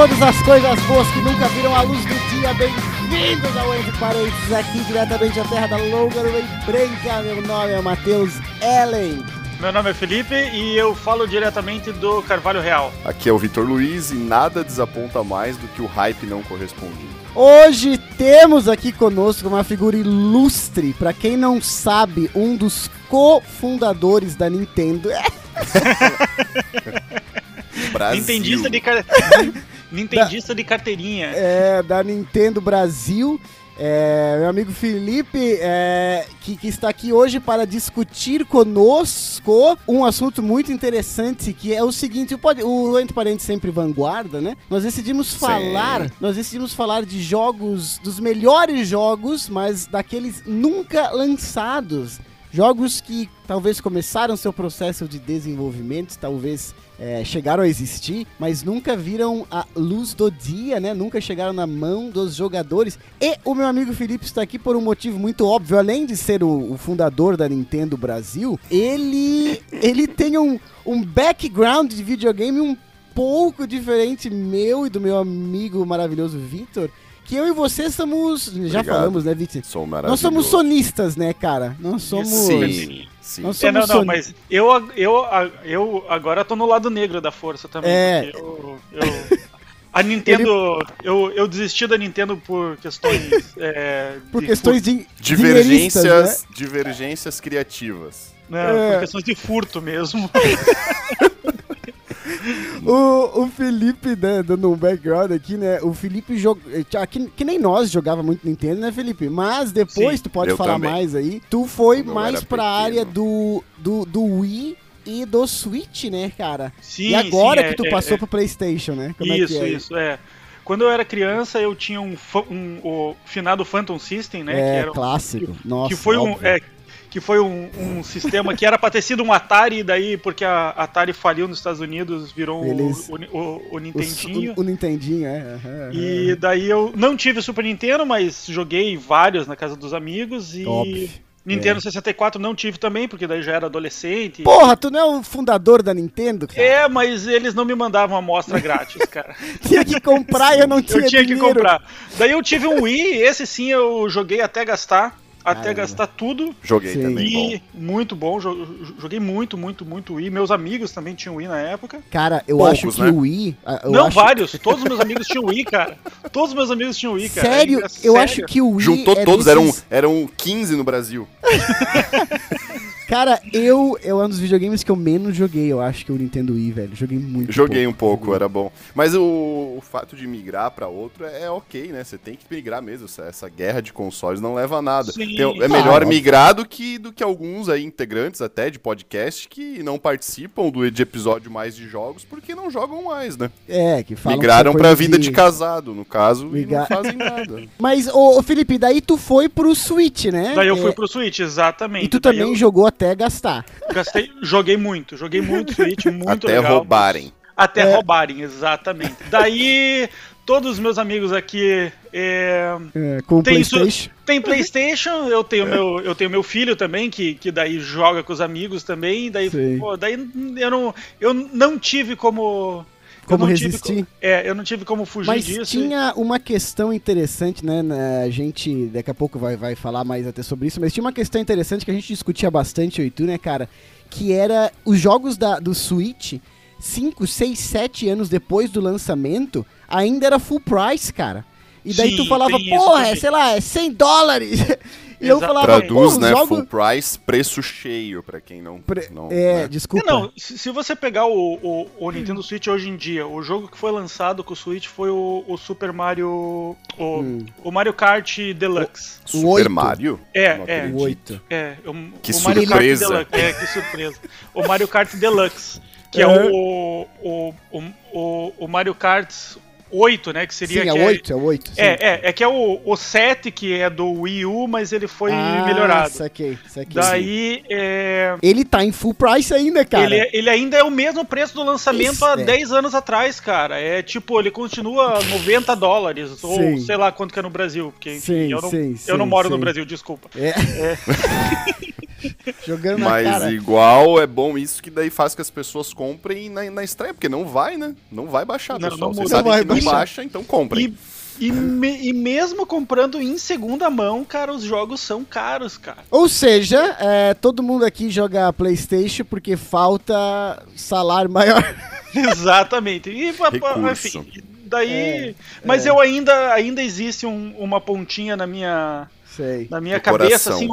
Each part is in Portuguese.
todas as coisas boas que nunca viram a luz do dia. Bem-vindos ao Entre Parentes, aqui diretamente da terra da longa nuvem branca. Meu nome é Matheus Ellen. Meu nome é Felipe e eu falo diretamente do Carvalho Real. Aqui é o Vitor Luiz e nada desaponta mais do que o hype não correspondido. Hoje temos aqui conosco uma figura ilustre, para quem não sabe, um dos cofundadores da Nintendo. Brasil. Nintendista de, car... Nintendista de carteirinha. É, da Nintendo Brasil. É, meu amigo Felipe, é, que, que, está aqui hoje para discutir conosco um assunto muito interessante, que é o seguinte, o, o Entre Parentes sempre vanguarda, né? Nós decidimos falar, Sim. nós decidimos falar de jogos, dos melhores jogos, mas daqueles nunca lançados. Jogos que talvez começaram seu processo de desenvolvimento, talvez é, chegaram a existir, mas nunca viram a luz do dia, né? Nunca chegaram na mão dos jogadores. E o meu amigo Felipe está aqui por um motivo muito óbvio, além de ser o, o fundador da Nintendo Brasil, ele, ele tem um, um background de videogame um pouco diferente meu e do meu amigo maravilhoso Victor que eu e você somos. Obrigado. Já falamos, né, Vitor? Sou Nós somos sonistas, né, cara? Nós somos. Sim. Sim. Nós somos é, não, não, mas eu, eu, eu agora tô no lado negro da força também. É. Eu, eu, a Nintendo. Ele... Eu, eu desisti da Nintendo por questões. É, por de questões de. Divergências, né? divergências criativas. Não, é. por questões de furto mesmo. o, o Felipe, né, dando um background aqui, né? O Felipe joga. Que, que nem nós jogava muito Nintendo, né, Felipe? Mas depois, Sim, tu pode falar também. mais aí. Tu foi Quando mais pra pequeno. área do, do, do Wii e do Switch, né, cara? Sim, E agora sim, que tu é, passou é, pro PlayStation, né? Como isso, é é? isso, é. Quando eu era criança, eu tinha um, um, o finado Phantom System, né? É, que era clássico. Que, Nossa, que foi óbvio. um. Que foi um, um sistema que era para ter sido um Atari, e daí, porque a Atari faliu nos Estados Unidos, virou Eles, o, o, o, Nintendinho. O, o, Nintendinho, é. Uhum, e daí eu não tive Super Nintendo, mas joguei vários na casa dos amigos e. Top. Nintendo é. 64 não tive também, porque daí já era adolescente. Porra, tu não é o fundador da Nintendo, cara? É, mas eles não me mandavam amostra grátis, cara. tinha que comprar e eu não tinha Eu tinha dinheiro. que comprar. Daí eu tive um Wii, esse sim eu joguei até gastar até Caramba. gastar tudo. Joguei Sim. também. E bom. muito bom. Joguei muito, muito, muito Wii. Meus amigos também tinham Wii na época. Cara, eu Poucos, acho que né? o Wii. Não, acho... vários. Todos os meus amigos tinham Wii, cara. Todos os meus amigos tinham Wii, cara. Sério? É, eu sério. acho que o Wii. Juntou é todos, desses... eram, eram 15 no Brasil. Cara, eu, eu é um dos videogames que eu menos joguei, eu acho que o Nintendo Wii, velho. Joguei muito. Joguei pouco, um pouco, era bom. Mas o, o fato de migrar para outro é, é, ok, né? Você tem que migrar mesmo. Essa guerra de consoles não leva a nada. Sim, tem, é melhor migrar do que, do que alguns aí integrantes até de podcast que não participam do de episódio mais de jogos porque não jogam mais, né? É, que falam Migraram que pra vida de... de... casado, no caso, Migra... e não fazem nada. Mas, ô, Felipe, daí tu foi pro Switch, né? Daí eu é... fui pro Switch, exatamente. E tu daí também eu... jogou até gastar. Gastei, joguei muito, joguei muito Switch, muito até legal. Até roubarem. Até é. roubarem, exatamente. Daí, todos os meus amigos aqui. É, é, com tem, PlayStation. Tem PlayStation, eu tenho, é. meu, eu tenho meu filho também, que, que daí joga com os amigos também. Daí, pô, daí eu não, eu não tive como como resistir. Tive, é, eu não tive como fugir Mas disso. tinha uma questão interessante, né? A gente daqui a pouco vai, vai falar mais até sobre isso, mas tinha uma questão interessante que a gente discutia bastante, eu e tu, né, cara? Que era os jogos da, do Switch, 5, 6, 7 anos depois do lançamento, ainda era full price, cara. E daí Sim, tu falava, porra, é, sei lá, é 100 dólares. E eu falava, Traduz, né? Jogo... Full price, preço cheio, pra quem não. Pre... não é, né? desculpa. Não, se você pegar o, o, o, Nintendo Switch hoje em dia, o jogo que foi lançado com o Switch foi o, o Super Mario. O, hum. o Mario Kart Deluxe. O, Super Mario? É, é. O 8. É, o, que o Mario surpresa. Kart Deluxe. É, que surpresa. o Mario Kart Deluxe. Que é, é o, o, o, o Mario Kart 8, né? Que seria. Sim, é o 8, é o 8. É, é, é que é o, o 7, que é do Wii U, mas ele foi ah, melhorado. Saquei, saquei. Daí. É... Ele tá em full price ainda, cara. Ele, é, ele ainda é o mesmo preço do lançamento Isso, há é. 10 anos atrás, cara. É tipo, ele continua 90 dólares, sim. ou sei lá quanto que é no Brasil. Porque enfim, sim, eu não, sim, eu não moro no Brasil, desculpa. É. é. Jogando Mas na cara. igual é bom isso que daí faz que as pessoas comprem na, na estreia, porque não vai, né? Não vai baixar, não, pessoal. Não, Vocês sabem que não baixa, então comprem. E e, me, e mesmo comprando em segunda mão, cara, os jogos são caros, cara. Ou seja, é, todo mundo aqui joga PlayStation porque falta salário maior. Exatamente. E, enfim, daí. É, mas é. eu ainda, ainda existe um, uma pontinha na minha. Sei. Na minha cabeça, coração. assim,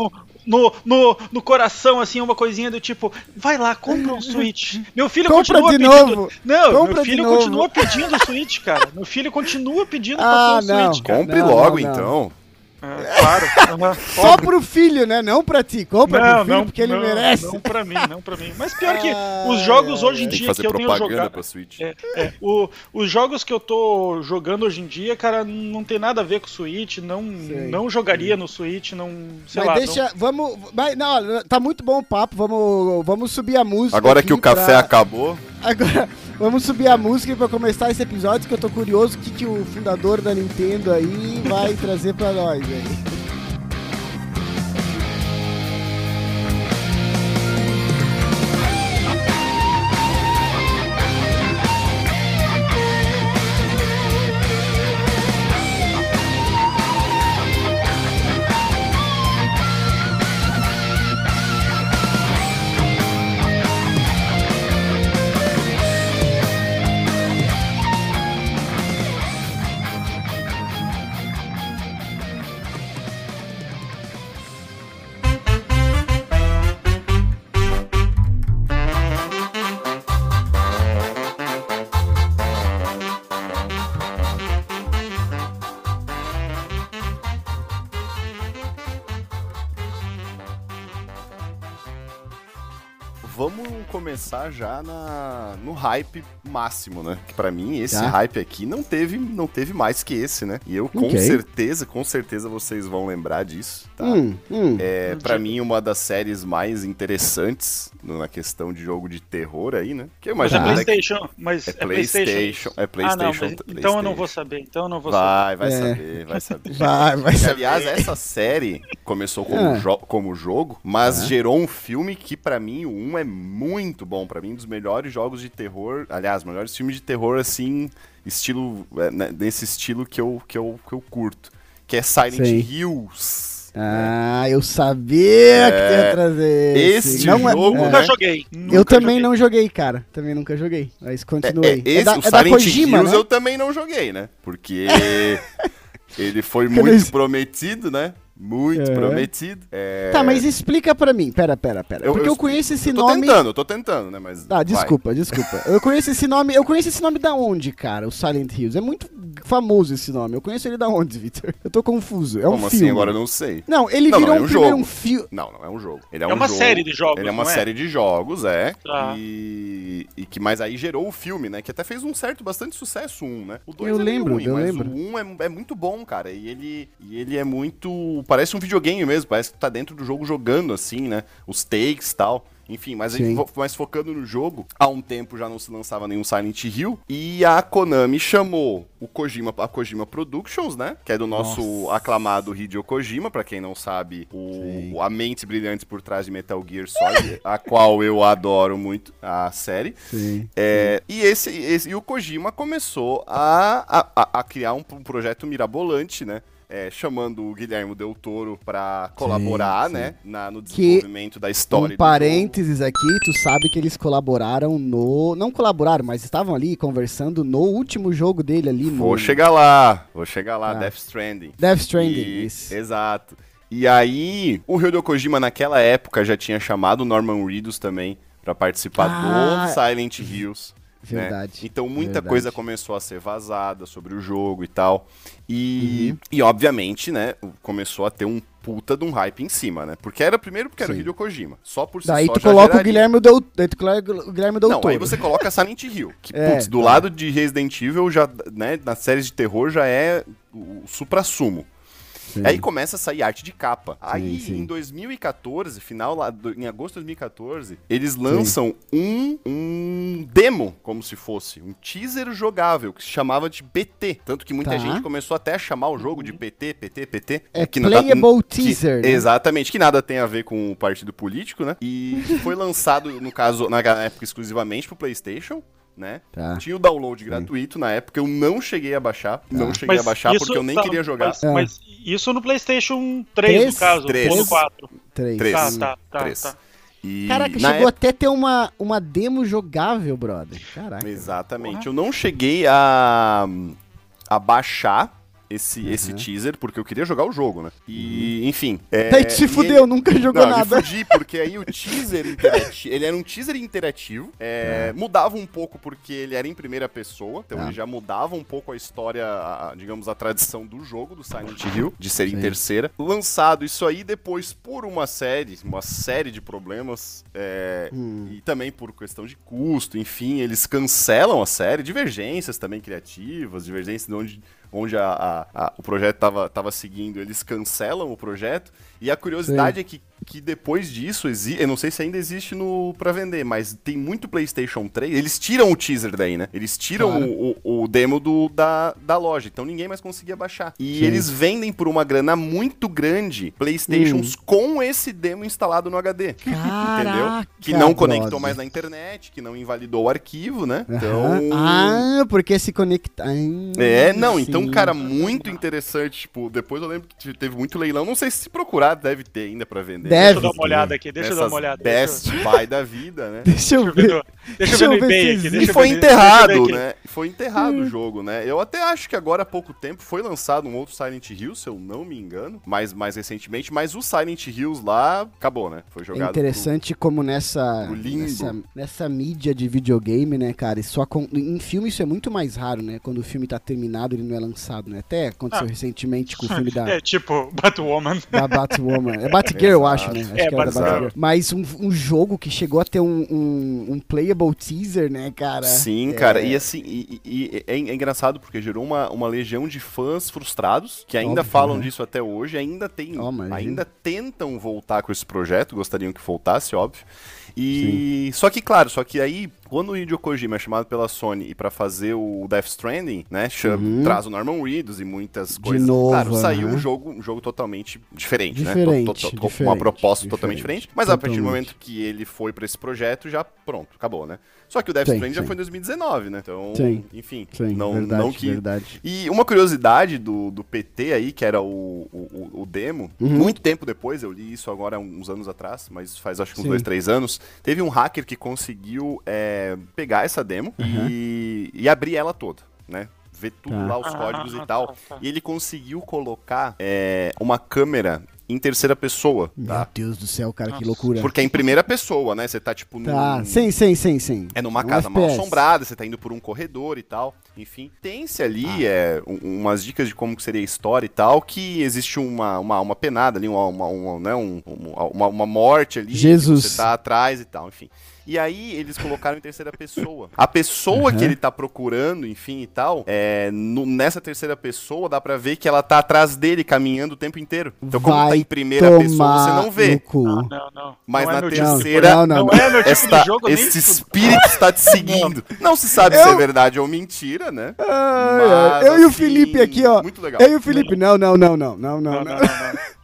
no, no, no coração, assim, uma coisinha do tipo, vai lá, compra um Switch. Meu filho compra continua pedindo. Novo. Não, compra meu filho continua pedindo Switch, cara. Meu filho continua pedindo ah, pra ter um não. Switch. Cara. Compre não, logo, não, então. É, claro. Uhum. Só pro filho, né? Não pra ti. Compra não, pro filho não, porque ele não, merece. Não pra mim, não pra mim. Mas pior que os jogos hoje em dia que, que eu tenho jogado. Pra Switch. É, é, o, os jogos que eu tô jogando hoje em dia, cara, não tem nada a ver com o Switch. Não, não jogaria no Switch, não. Sei mas lá. Deixa. Não... Vamos. Mas, não, tá muito bom o papo. Vamos, vamos subir a música. Agora que o café pra... acabou. Agora, vamos subir a música para começar esse episódio, que eu tô curioso o que, que o fundador da Nintendo aí vai trazer para nós. Aí. Hype máximo, né? Que para mim esse tá. hype aqui não teve, não teve mais que esse, né? E eu com okay. certeza, com certeza vocês vão lembrar disso, tá? Hum, hum. É para mim uma das séries mais interessantes na questão de jogo de terror aí, né? Que eu imagino mas é PlayStation, mas é, é PlayStation, é PlayStation. Ah, não, PlayStation. Então eu não vou saber, então eu não vou vai, saber. Vai, vai é. saber, vai saber. vai, vai saber. Aliás, essa série começou como, ah. jo como jogo, mas ah. gerou um filme que para mim o 1 é muito bom para mim, dos melhores jogos de terror, aliás, melhores filmes de terror assim, estilo é, né, nesse estilo que eu, que eu que eu curto, que é Silent Sim. Hills. Ah, eu sabia é, que ia trazer esse. Não, é- jogo, é, nunca joguei. Nunca eu também joguei. não joguei, cara. Também nunca joguei. Mas continuei. É, é, esse, da, o Silent Kojima, Hills né? eu também não joguei, né? Porque ele foi muito prometido, né? Muito é. prometido. É... Tá, mas explica pra mim. Pera, pera, pera. Eu, Porque eu, eu conheço esse eu tô nome. Tô tentando, tô tentando, né? Mas. Ah, desculpa, vai. desculpa. Eu conheço esse nome. Eu conheço esse nome da onde, cara? O Silent Hills. É muito famoso esse nome. Eu conheço ele da onde, Victor? Eu tô confuso. É um Como filme. assim? Agora eu não sei. Não, ele não, virou não, é um, um filme. Um fi... Não, não é um jogo. Ele é, é um uma jogo, série de jogos. Ele é uma é? série de jogos, é. Tá. E... e que mais aí gerou o filme, né? Que até fez um certo, bastante sucesso um, né? O 2 é lembro, ruim, eu mas lembro. o 1 um é, é muito bom, cara. E ele, e ele é muito. Parece um videogame mesmo. Parece que tá dentro do jogo jogando, assim, né? Os takes e tal. Enfim, mas, gente, mas focando no jogo, há um tempo já não se lançava nenhum Silent Hill. E a Konami chamou o Kojima, a Kojima Productions, né? Que é do nosso Nossa. aclamado Hideo Kojima, para quem não sabe, o, a mente brilhante por trás de Metal Gear Solid, a qual eu adoro muito, a série. Sim, é, sim. E, esse, esse, e o Kojima começou a, a, a criar um, um projeto mirabolante, né? É, chamando o Guilherme Del Toro para colaborar, sim, sim. né, na, no desenvolvimento que, da história. Um parênteses aqui, tu sabe que eles colaboraram no, não colaboraram, mas estavam ali conversando no último jogo dele ali. Vou no... chegar lá, vou chegar lá, ah. Death Stranding. Death Stranding, e, isso. Exato. E aí, o Hideo Kojima naquela época já tinha chamado o Norman Reedus também para participar ah. do Silent Hills. Verdade. Né? Então muita verdade. coisa começou a ser vazada sobre o jogo e tal. E, uhum. e obviamente, né, começou a ter um puta de um hype em cima, né? Porque era primeiro porque era Sim. o Hideo Kojima. Só por si Daí só tu coloca o Guilherme Del, daí tu coloca o Guilherme Del Não, aí você coloca Silent Hill, que é, putz, do tá. lado de Resident Evil já, né, nas séries de terror já é o supra-sumo. Sim. Aí começa a sair arte de capa. Aí sim, sim. em 2014, final lá, em agosto de 2014, eles lançam um, um demo, como se fosse, um teaser jogável, que se chamava de PT. Tanto que muita tá. gente começou até a chamar o jogo de PT, PT, PT. É que Playable tá, Teaser. Que, né? Exatamente, que nada tem a ver com o partido político, né? E foi lançado, no caso, na época exclusivamente pro PlayStation né? Tá. Tinha o download gratuito na época, eu não cheguei a baixar. Tá. Não cheguei mas a baixar isso, porque eu nem tá, queria jogar. Mas, é. mas, isso no PlayStation 3, 3? no caso, 3. ou no 4. 3. 3. Tá, tá, tá. 3. tá. E Caraca, chegou época... até ter uma, uma demo jogável, brother. Caraca. Exatamente. Porra. Eu não cheguei a, a baixar esse, uhum. esse teaser, porque eu queria jogar o jogo, né? E, uhum. enfim. É, Daí se fudeu, ele... nunca jogou não, nada. Eu fudi, porque aí o teaser interativo. ele era um teaser interativo. É, é. Mudava um pouco porque ele era em primeira pessoa. Então ele tá. já mudava um pouco a história, a, digamos, a tradição do jogo, do Silent Hill, de ser Sim. em terceira. Lançado isso aí depois por uma série, uma série de problemas. É, hum. E também por questão de custo, enfim, eles cancelam a série. Divergências também criativas, divergências de onde onde a, a, a, o projeto estava tava seguindo, eles cancelam o projeto. E a curiosidade Sim. é que que depois disso, eu não sei se ainda existe no para vender, mas tem muito PlayStation 3. Eles tiram o teaser daí, né? Eles tiram claro. o, o, o, demo do, da, da loja, então ninguém mais conseguia baixar. E Sim. eles vendem por uma grana muito grande PlayStations hum. com esse demo instalado no HD. Caraca, entendeu? Que não conectou brother. mais na internet, que não invalidou o arquivo, né? Então. Ah, porque se conecta. é, não, então, sim. então, cara, muito interessante. Tipo, depois eu lembro que teve muito leilão. Não sei se procurar, deve ter ainda para vender. Deve, deixa eu dar uma olhada aqui, deixa eu dar uma olhada. Best eu... Buy da vida, né? deixa eu ver. Deixa eu ver no eBay aqui. E foi enterrado, né? Foi enterrado o jogo, né? Eu até acho que agora há pouco tempo foi lançado um outro Silent Hill, se eu não me engano, mais, mais recentemente, mas o Silent Hills lá acabou, né? Foi jogado. É interessante pro, como nessa, nessa, nessa mídia de videogame, né, cara? só com, em filme isso é muito mais raro, né? Quando o filme tá terminado, ele não é lançado, né? Até aconteceu ah. recentemente com o filme da. É tipo Batwoman. Da Batwoman. É Batgirl, eu acho, né? Acho é, que era da Batgirl. Mas um, um jogo que chegou a ter um, um, um playable teaser, né, cara? Sim, é... cara. E assim, e, e, é, é, engraçado porque gerou uma, uma legião de fãs frustrados que ainda Óbvio, falam né? disso até hoje, ainda tem, oh, ainda tentam voltar com esse projeto, gostariam que voltasse, óbvio. E Sim. só que claro, só que aí quando o Hideo Kojima é chamado pela Sony e para fazer o Death Stranding, né, uhum. traz o Norman Reedus e muitas coisas. De novo, claro, saiu um jogo, um jogo totalmente diferente, né? diferente né? Com uma proposta diferente, totalmente diferente. Mas totalmente. a partir do momento que ele foi para esse projeto, já pronto, acabou, né? Só que o Death Stranding já foi em 2019, né? Então, sim. enfim, sim, não, verdade, não que. Verdade. E uma curiosidade do, do PT aí, que era o, o, o demo, uhum. muito tempo depois, eu li isso agora uns anos atrás, mas faz acho que uns sim. dois, três anos, teve um hacker que conseguiu é, pegar essa demo uhum. e, e abrir ela toda, né? Ver tudo tá. lá, os códigos ah, e tal. Tá, tá. E ele conseguiu colocar é, uma câmera em terceira pessoa. Meu tá? Deus do céu, cara, Nossa. que loucura. Porque é em primeira pessoa, né? Você tá tipo tá. Sim, sim, sim, sim. É numa um casa FPS. mal assombrada, você tá indo por um corredor e tal. Enfim, tem-se ali ah. é, um, umas dicas de como que seria a história e tal, que existe uma, uma, uma penada ali, uma, uma, uma, né, um, uma, uma morte ali. Jesus. Você tá atrás e tal, enfim. E aí eles colocaram em terceira pessoa. A pessoa uhum. que ele tá procurando, enfim e tal, é, no, nessa terceira pessoa dá pra ver que ela tá atrás dele, caminhando o tempo inteiro. Então, como Vai tá em primeira pessoa, você não vê. Não, não, não. Mas não é na terceira, tipo não, não, é meu tipo esta, jogo, esse espírito está te seguindo. Não se sabe eu... se é verdade ou mentira, né? Mas, eu assim, e o assim, Felipe aqui, ó. Muito legal. Eu e o Felipe, não, não, não, não, não, não. não, não,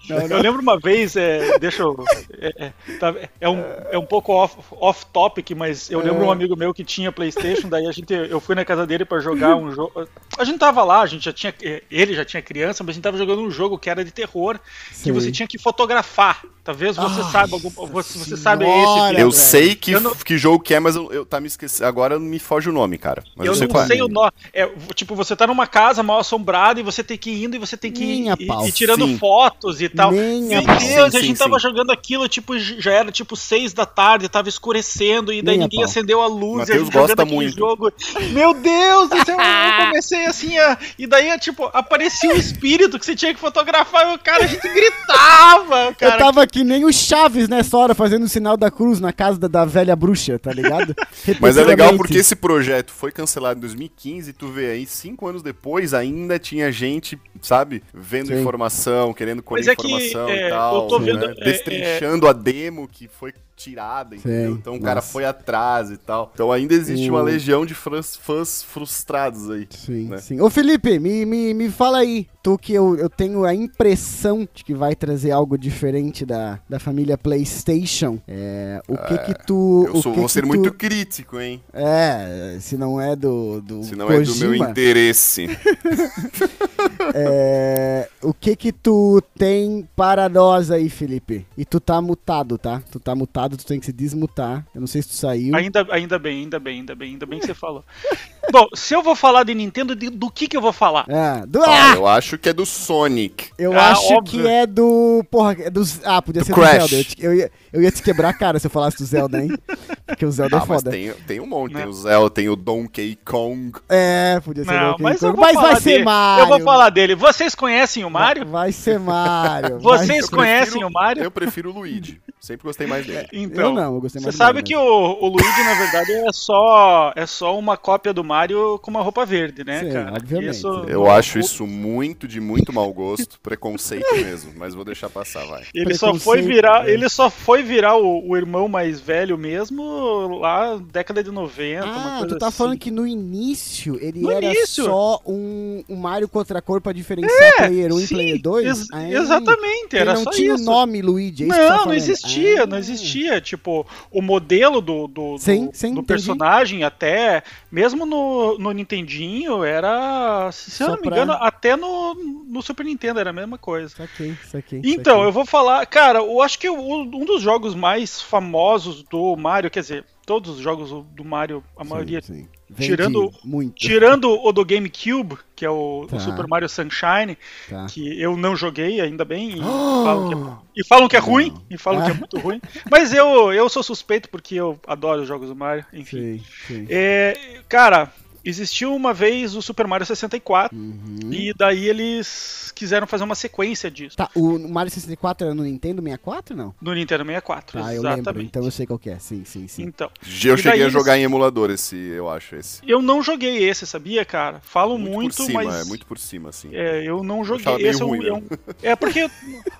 Eu lembro uma vez, é, deixa eu. É, é, tá, é, um, é um pouco off, off topic, mas eu lembro um é. amigo meu que tinha PlayStation, daí a gente, eu fui na casa dele para jogar um jogo. A gente tava lá, a gente já tinha. Ele já tinha criança, mas a gente tava jogando um jogo que era de terror, Sim. que você tinha que fotografar. Talvez você Ai, saiba algum. Você, você sabe esse. Eu sei que, não... que jogo que é, mas eu, eu tá me esquecendo. Agora me foge o nome, cara. Mas eu, eu sei não sei é. o nome. É, tipo, você tá numa casa mal assombrada e você tem que ir indo e você tem que ir, ir, ir tirando Sim. fotos e tal. Nem Meu Deus, sim, a gente sim, tava sim. jogando aquilo, tipo, já era tipo seis da tarde, tava escurecendo, e daí Nem ninguém acendeu a luz, Mateus e a gente gosta muito. jogo. Meu Deus, eu comecei assim a. E daí, tipo, aparecia o um espírito que você tinha que fotografar, e o cara, a gente gritava. Cara. Eu tava que nem o Chaves nessa hora, fazendo o sinal da cruz na casa da, da velha bruxa, tá ligado? Mas é legal porque esse projeto foi cancelado em 2015 e tu vê aí, cinco anos depois, ainda tinha gente, sabe, vendo Sim. informação, querendo colher é informação que, e é, tal, né? vendo, é, destrinchando é, a demo que foi tirada, entendeu? Sim, então o cara foi atrás e tal. Então ainda existe uma legião de fãs, fãs frustrados aí. Sim, né? sim. Ô Felipe, me, me, me fala aí, tu que eu, eu tenho a impressão de que vai trazer algo diferente da, da família PlayStation. É, o que que tu... Eu sou, vou ser tu... muito crítico, hein? É, se não é do, do Se não Kojima. é do meu interesse. é, o que que tu tem para nós aí, Felipe? E tu tá mutado, tá? Tu tá mutado, tu tem que se desmutar. Eu não sei se tu saiu. Ainda, ainda bem, ainda bem, ainda bem, ainda bem que você falou. Bom, se eu vou falar de Nintendo, de, do que que eu vou falar? É, do... ah, eu acho que é do Sonic. Eu ah, acho óbvio. que é do. Porra, é dos. Ah, podia do ser Crash. do Zelda. Eu, ia, eu ia te quebrar a cara se eu falasse do Zelda, hein? Porque o Zelda é ah, é foda. Tem, tem um monte. Não. Tem o Zelda, tem o Donkey Kong. É, podia ser não, Donkey mas Kong. Mas vai ser Mario. Eu vou falar dele. Vocês conhecem o Mario? Vai, vai ser Mario. Vocês conhecem prefiro, o Mario? Eu prefiro o Luigi. Sempre gostei mais dele. Então, eu não, eu gostei mais Você sabe que o, o Luigi, na verdade, é só, é só uma cópia do Mario com uma roupa verde, né, Sim, cara? Obviamente. Isso, eu acho isso muito de muito mau gosto, preconceito mesmo, mas vou deixar passar, vai. Ele só foi virar, é. ele só foi virar o, o, irmão mais velho mesmo lá década de 90, Ah, tu tá assim. falando que no início ele no era início. só um, um Mario contra a cor pra diferenciar é, player 1 sim, e player 2? Ex exatamente, era não só tinha o nome Luigi, é Não, tá não existia existia, ah. não existia. Tipo, o modelo do, do, sim, do, sim, do personagem, até mesmo no, no Nintendinho, era, se Só eu não me pra... engano, até no, no Super Nintendo era a mesma coisa. Saquei, saquei, então, saquei. eu vou falar, cara, eu acho que um dos jogos mais famosos do Mario, quer dizer, todos os jogos do Mario, a maioria. Sim, sim. Tirando, muito. tirando o do GameCube, que é o, tá. o Super Mario Sunshine, tá. que eu não joguei, ainda bem, e, oh! falam, que é, e falam que é ruim, e falam ah. que é muito ruim. Mas eu, eu sou suspeito porque eu adoro os jogos do Mario, enfim. Sim, sim. É, cara, Existiu uma vez o Super Mario 64 uhum. e daí eles quiseram fazer uma sequência disso. Tá, o Mario 64 era no Nintendo 64, não? No Nintendo 64, ah, exatamente. eu lembro, então eu sei qual é, sim, sim, sim. Então, eu cheguei a jogar eles... em emulador esse, eu acho, esse. Eu não joguei esse, sabia, cara? Falo muito, muito por cima, mas... É, muito por cima, assim. É, eu não joguei. Eu esse ruim, é, um, é, porque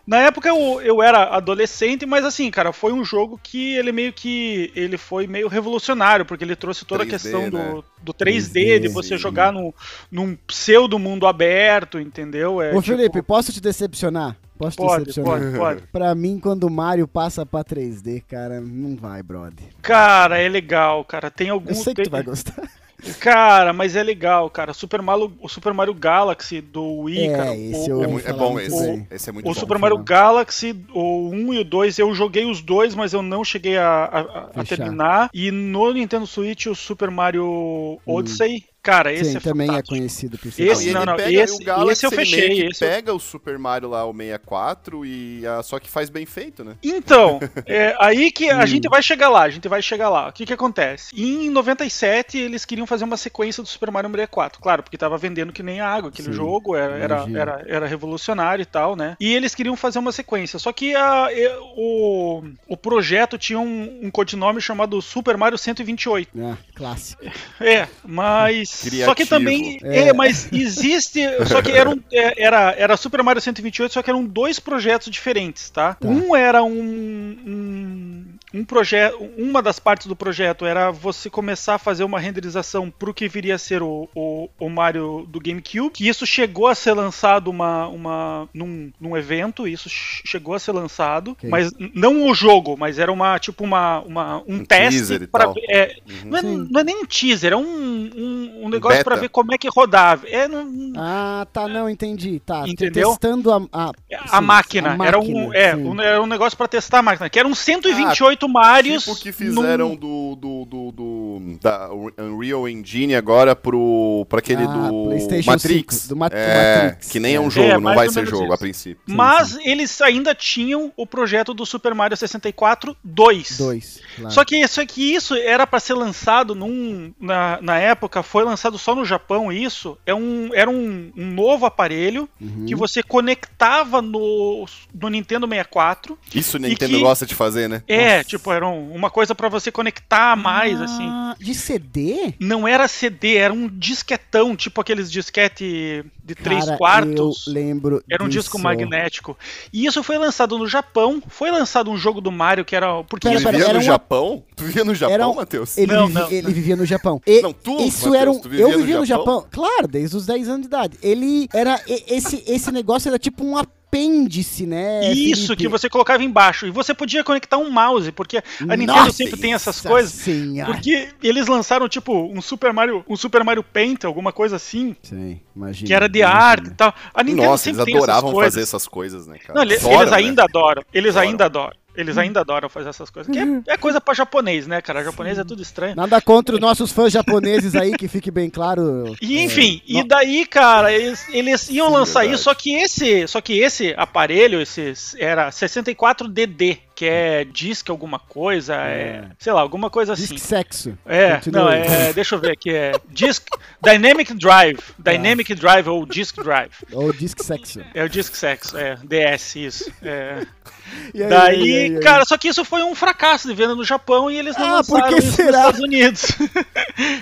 na época eu, eu era adolescente, mas assim, cara, foi um jogo que ele meio que, ele foi meio revolucionário, porque ele trouxe toda 3D, a questão né? do, do 3D, 3D, de você jogar jogar no, num pseudo mundo aberto, entendeu? É, Ô tipo... Felipe, posso te decepcionar? Posso pode, te decepcionar? Pode, pode. pra mim, quando o Mario passa pra 3D, cara, não vai, brother. Cara, é legal, cara. Tem alguns. Eu sei que tu vai gostar. Cara, mas é legal, cara. Super Mario, o Super Mario Galaxy do Wii, é, cara. Esse o, é, é bom esse. O, esse é muito o bom, Super Mario Galaxy, o 1 e o 2, eu joguei os dois, mas eu não cheguei a, a, a terminar. E no Nintendo Switch, o Super Mario hum. Odyssey, hum. Cara, esse Sim, é também é fantástico. é conhecido por ser Esse, não, não, esse, esse eu fechei. Esse pega eu... o Super Mario lá, o 64, e a, só que faz bem feito, né? Então, é aí que a hum. gente vai chegar lá, a gente vai chegar lá. O que que acontece? Em 97, eles queriam fazer uma sequência do Super Mario 64, claro, porque tava vendendo que nem água aquele Sim, jogo, era, era, era, era, revolucionário e tal, né? E eles queriam fazer uma sequência, só que a, o, o projeto tinha um, um codinome chamado Super Mario 128. É, clássico. É, mas Criativo. Só que também. É. é. mas existe. Só que era, um, é, era, era Super Mario 128, só que eram dois projetos diferentes, tá? tá. Um era um, um, um projeto. Uma das partes do projeto era você começar a fazer uma renderização pro que viria a ser o, o, o Mario do GameCube. Que isso chegou a ser lançado uma, uma, num, num evento, isso chegou a ser lançado. Okay. Mas não o jogo, mas era uma, tipo, uma, uma um, um teste. Pra, é, uhum. não, é, não, é, nem um teaser, é um, um um negócio para ver como é que rodava. É, não... Ah, tá, não, entendi. Tá, entendeu? Testando a, a, a, sim, máquina. a máquina. Era um, é, um, era um negócio para testar a máquina, que eram 128 ah, Marios. Tipo que fizeram num... do, do, do, do, da Unreal Engine agora pro, pra aquele ah, do Matrix. 5, do Ma é, Matrix. Que nem é um é. jogo, é, não vai ser jogo isso. a princípio. Mas sim, sim. eles ainda tinham o projeto do Super Mario 64 2. 2 claro. Só que, só que isso era para ser lançado num, na, na época, foi lançado só no Japão isso. É um, era um, um novo aparelho uhum. que você conectava no, no Nintendo 64. Isso o Nintendo que, gosta de fazer, né? É, Nossa. tipo, era um, uma coisa para você conectar mais, ah, assim. De CD? Não era CD, era um disquetão, tipo aqueles disquete de Cara, três quartos. Eu lembro. Era um disso. disco magnético. E isso foi lançado no Japão. Foi lançado um jogo do Mario que era. Porque pera, pera, vivia no uma... Japão? Tu vivia no Japão, um... Matheus? Ele, não, não, ele vivia no Japão. E não, tu, isso Mateus, era um... Eu vivia no Japão? no Japão? Claro, desde os 10 anos de idade. Ele era. Esse, esse negócio era tipo um apêndice, né? Isso, Felipe? que você colocava embaixo. E você podia conectar um mouse, porque a Nintendo Nossa, sempre tem essas coisas. Senhora. Porque eles lançaram, tipo, um Super Mario, um Super Mario Paint, alguma coisa assim. Sim, imagina. Que era de imagina. arte e tal. A Nintendo Nossa, sempre eles adoravam fazer essas coisas, né, cara? Não, eles, eles né? ainda adoram. Eles adoram. ainda adoram. Eles ainda adoram fazer essas coisas. Que é, é coisa pra japonês, né, cara? Japonês é tudo estranho. Nada contra os nossos fãs japoneses aí, que fique bem claro. E enfim, é, e daí, cara, eles, eles iam Sim, lançar verdade. isso, só que esse, só que esse aparelho, esse era 64DD, que é disc alguma coisa, é, é sei lá, alguma coisa assim. Disc sexo. É, não, é, deixa eu ver aqui, é disc Dynamic Drive, Dynamic ah. Drive ou Disc Drive. Ou Disc Sexo. É o Disc Sexo, é, DS, isso. É. Aí, Daí, aí, aí, cara, só que isso foi um fracasso de venda no Japão e eles não ah, lançaram isso será? nos Estados Unidos.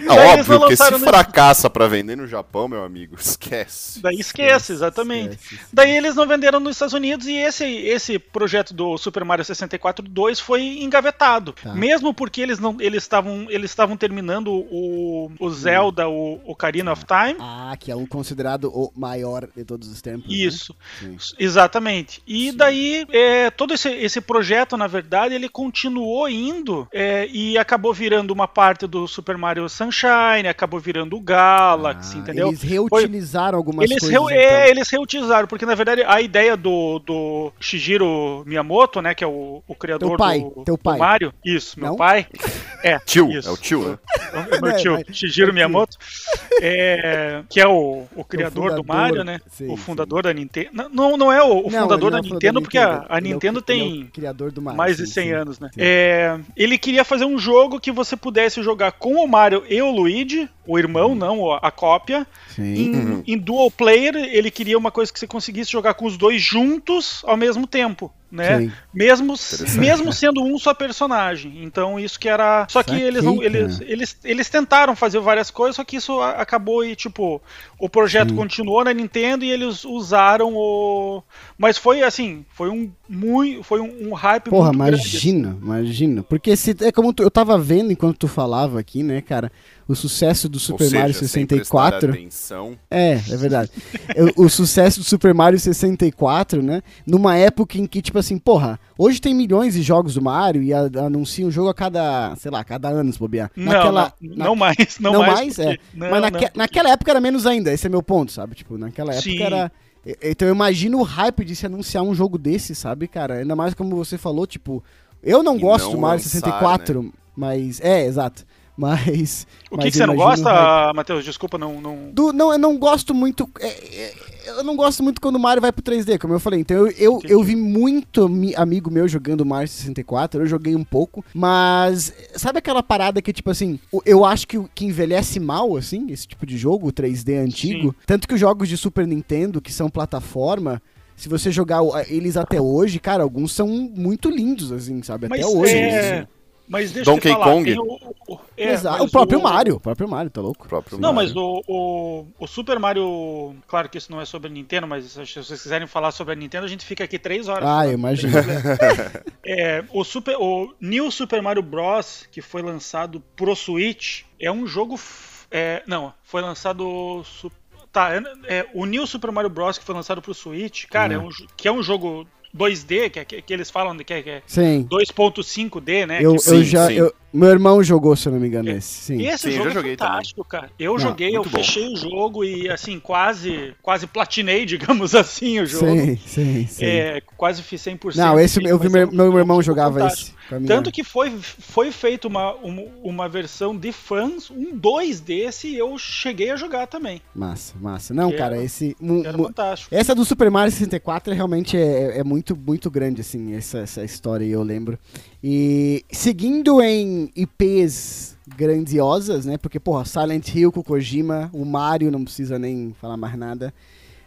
Ah, óbvio, porque se fracassa para vender no Japão, meu amigo, esquece. Daí esquece, exatamente. Esquece, Daí eles não venderam nos Estados Unidos e esse, esse projeto do Super Mario 64 2 foi engavetado. Tá. Mesmo porque eles não eles estavam eles estavam terminando o, o Zelda, o Ocarina of Time. Ah, que é o considerado o maior de todos os tempos. Né? Isso, né? exatamente. E Sim. daí é, todo esse, esse projeto, na verdade, ele continuou indo é, e acabou virando uma parte do Super Mario Sunshine, acabou virando o Galaxy, ah, entendeu? Eles reutilizaram Foi, algumas eles coisas. Reu, é, então. eles reutilizaram, porque na verdade a ideia do, do Shigeru Miyamoto, né, que é o, o criador teu pai, do, teu pai. do Mario, isso, meu Não? pai. É, tio, isso. é o tio, né? É o meu tio, é, Shigeru Miyamoto, é, que é o, o criador o do Mario, né? Sim, o fundador sim. da Nintendo. Não, não é o, o não, fundador da Nintendo, porque a, a Nintendo é o, tem tem criador do Mario, mais de 100 sim, anos, né? É, ele queria fazer um jogo que você pudesse jogar com o Mario e o Luigi, o irmão, não a cópia. Em, uhum. em dual player, ele queria uma coisa que você conseguisse jogar com os dois juntos ao mesmo tempo né? Mesmo, mesmo sendo um só personagem. Então isso que era. Só que eles, não, eles, eles, eles tentaram fazer várias coisas, só que isso acabou e, tipo, o projeto Sim. continuou na Nintendo e eles usaram o. Mas foi assim, foi um muito. Foi um, um hype Porra, muito imagina, grande. imagina. Porque se, é como tu, eu tava vendo enquanto tu falava aqui, né, cara? O sucesso do Super seja, Mario 64. É, é verdade. o, o, sucesso do Super Mario 64, né? Numa época em que, tipo assim, porra, hoje tem milhões de jogos do Mario e a, anuncia um jogo a cada, sei lá, cada ano, se bobear. Naquela, não, não, na, mais, não, não mais. mais é. Não, Mas naque, naquela época era menos ainda, esse é meu ponto, sabe? Tipo, naquela época Sim. era. Então eu imagino o hype de se anunciar um jogo desse, sabe, cara? Ainda mais como você falou, tipo, eu não e gosto não do Mario lançar, 64, né? mas. É, exato. Mas. O que, que você não gosta, Matheus? Desculpa, não. Não... Do, não, eu não gosto muito. É, é, eu não gosto muito quando o Mario vai pro 3D, como eu falei. Então eu, eu, eu vi muito amigo meu jogando Mario 64, eu joguei um pouco, mas sabe aquela parada que, tipo assim, eu acho que, que envelhece mal, assim, esse tipo de jogo, 3D antigo. Sim. Tanto que os jogos de Super Nintendo, que são plataforma, se você jogar eles até hoje, cara, alguns são muito lindos, assim, sabe? Até mas hoje. É... Assim. Mas deixa Donkey eu falar, Kong. O, o, é, o, próprio o, Mario, o próprio Mario, tá louco? não, Mario. mas o, o, Super Mario, claro que isso não é sobre a Nintendo, mas se vocês quiserem falar sobre a Nintendo, a gente fica aqui três horas. Ah, eu imagino. é, o, Super, o New Super Mario Bros, que foi lançado pro Switch, é um jogo... É, não, foi lançado... Tá, é, é, o New Super Mario Bros, que foi lançado pro Switch, cara, uhum. é um, que é um jogo 2D, que, é, que eles falam de que é, é 2.5D, né? Eu, que, eu já. Eu, meu irmão jogou, se eu não me engano, é. esse. Sim. Esse sim, jogo é fantástico, também. cara. Eu joguei, eu bom. fechei o jogo e, assim, quase quase platinei, digamos assim, o jogo. Sim, sim, sim. É, quase fiz 100%. Não, esse eu vi meu, meu irmão jogava fantástico. esse. Tanto que foi, foi feita uma, uma, uma, versão de fãs, um 2 desse, e eu cheguei a jogar também. Massa, massa. Não, que cara, era, esse. Era fantástico. Essa do Super Mario 64 realmente é, é muito, muito grande, assim, essa, essa história, eu lembro. E seguindo em IPs grandiosas, né? Porque, porra, Silent Hill com Kojima, o Mario, não precisa nem falar mais nada.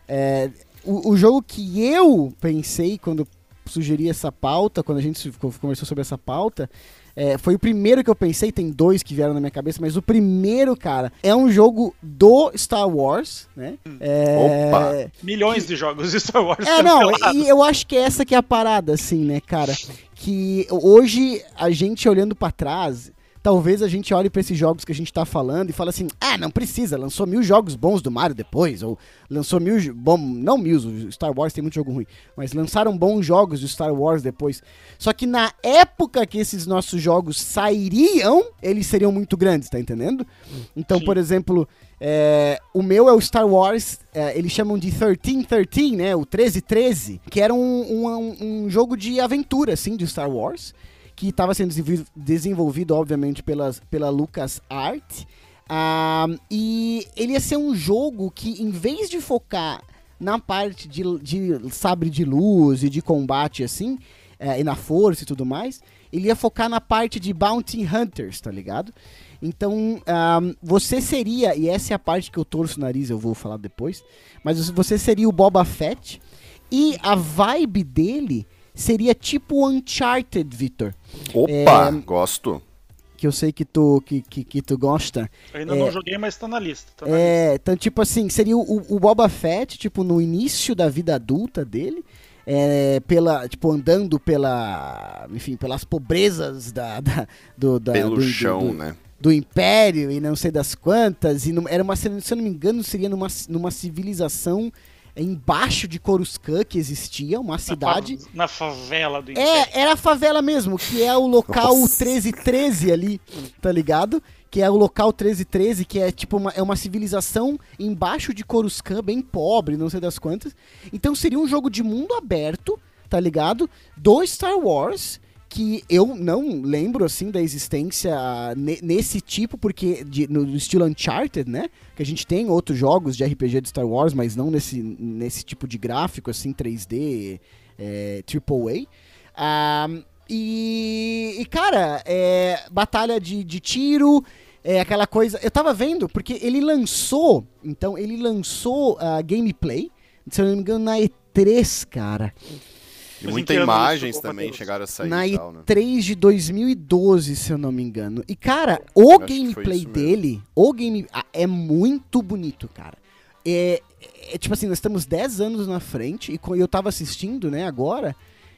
É, o, o jogo que eu pensei quando sugeri essa pauta, quando a gente conversou sobre essa pauta, é, foi o primeiro que eu pensei, tem dois que vieram na minha cabeça, mas o primeiro, cara, é um jogo do Star Wars, né? Hum. É... Opa! Milhões de jogos de Star Wars. É, não, e eu acho que essa que é a parada, assim, né, cara? Que hoje a gente olhando para trás, talvez a gente olhe para esses jogos que a gente tá falando e fala assim: ah, não precisa, lançou mil jogos bons do Mario depois, ou lançou mil. Bom, não mil, o Star Wars tem muito jogo ruim, mas lançaram bons jogos do Star Wars depois. Só que na época que esses nossos jogos sairiam, eles seriam muito grandes, tá entendendo? Então, Sim. por exemplo. É, o meu é o Star Wars, é, eles chamam de 1313, né? O 1313, que era um, um, um jogo de aventura, assim, de Star Wars que estava sendo desenvolvido, obviamente, pelas, pela Lucas Art. Uh, e ele ia ser um jogo que, em vez de focar na parte de, de sabre de luz e de combate, assim, uh, e na força e tudo mais, ele ia focar na parte de Bounty Hunters, tá ligado? Então, uh, você seria, e essa é a parte que eu torço o nariz, eu vou falar depois, mas você seria o Boba Fett, e a vibe dele seria tipo Uncharted, Victor. Opa, é, gosto. Que eu sei que tu, que, que, que tu gosta. Eu ainda é, não joguei, mas tá na lista. Tá na é, lista. então tipo assim, seria o, o Boba Fett, tipo, no início da vida adulta dele. É, pela tipo andando pela enfim pelas pobrezas da, da do da, pelo do, chão do, né do império e não sei das quantas e era uma se eu não me engano seria numa, numa civilização embaixo de Coruscant que existia, uma cidade. Na, favela do É, era a favela mesmo, que é o local Nossa. 1313 ali, tá ligado? Que é o local 1313, que é tipo uma, é uma civilização embaixo de Coruscant, bem pobre, não sei das quantas. Então seria um jogo de mundo aberto, tá ligado? Do Star Wars que eu não lembro assim da existência nesse tipo, porque de, no estilo Uncharted, né? Que a gente tem outros jogos de RPG de Star Wars, mas não nesse, nesse tipo de gráfico assim 3D, é, AAA. Ah, e, e, cara, é, batalha de, de tiro, é aquela coisa. Eu tava vendo, porque ele lançou, então, ele lançou a uh, gameplay, se eu não me engano, na E3, cara. E muitas imagens também chegaram a sair. Na e tal, né? E3 de 2012, se eu não me engano. E, cara, o gameplay dele, o game. Ah, é muito bonito, cara. É, é, tipo assim, nós estamos 10 anos na frente e eu tava assistindo, né, agora.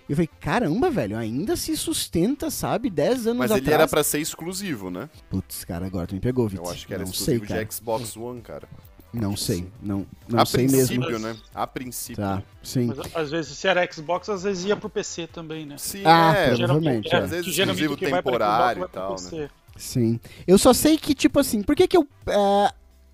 E eu falei, caramba, velho, ainda se sustenta, sabe? 10 anos Mas atrás. Mas ele era pra ser exclusivo, né? Putz, cara, agora tu me pegou, Vitor. Eu acho que era não exclusivo sei, de Xbox One, cara. Não sei, não, não a sei mesmo. A princípio, né? A princípio. Tá, sim. Mas, às vezes, se era Xbox, às vezes ia pro PC também, né? Sim, ah, é. Provavelmente. É. Às vezes exclusivo temporário e tal, né? Sim. Eu só sei que, tipo assim, por que que eu... Uh,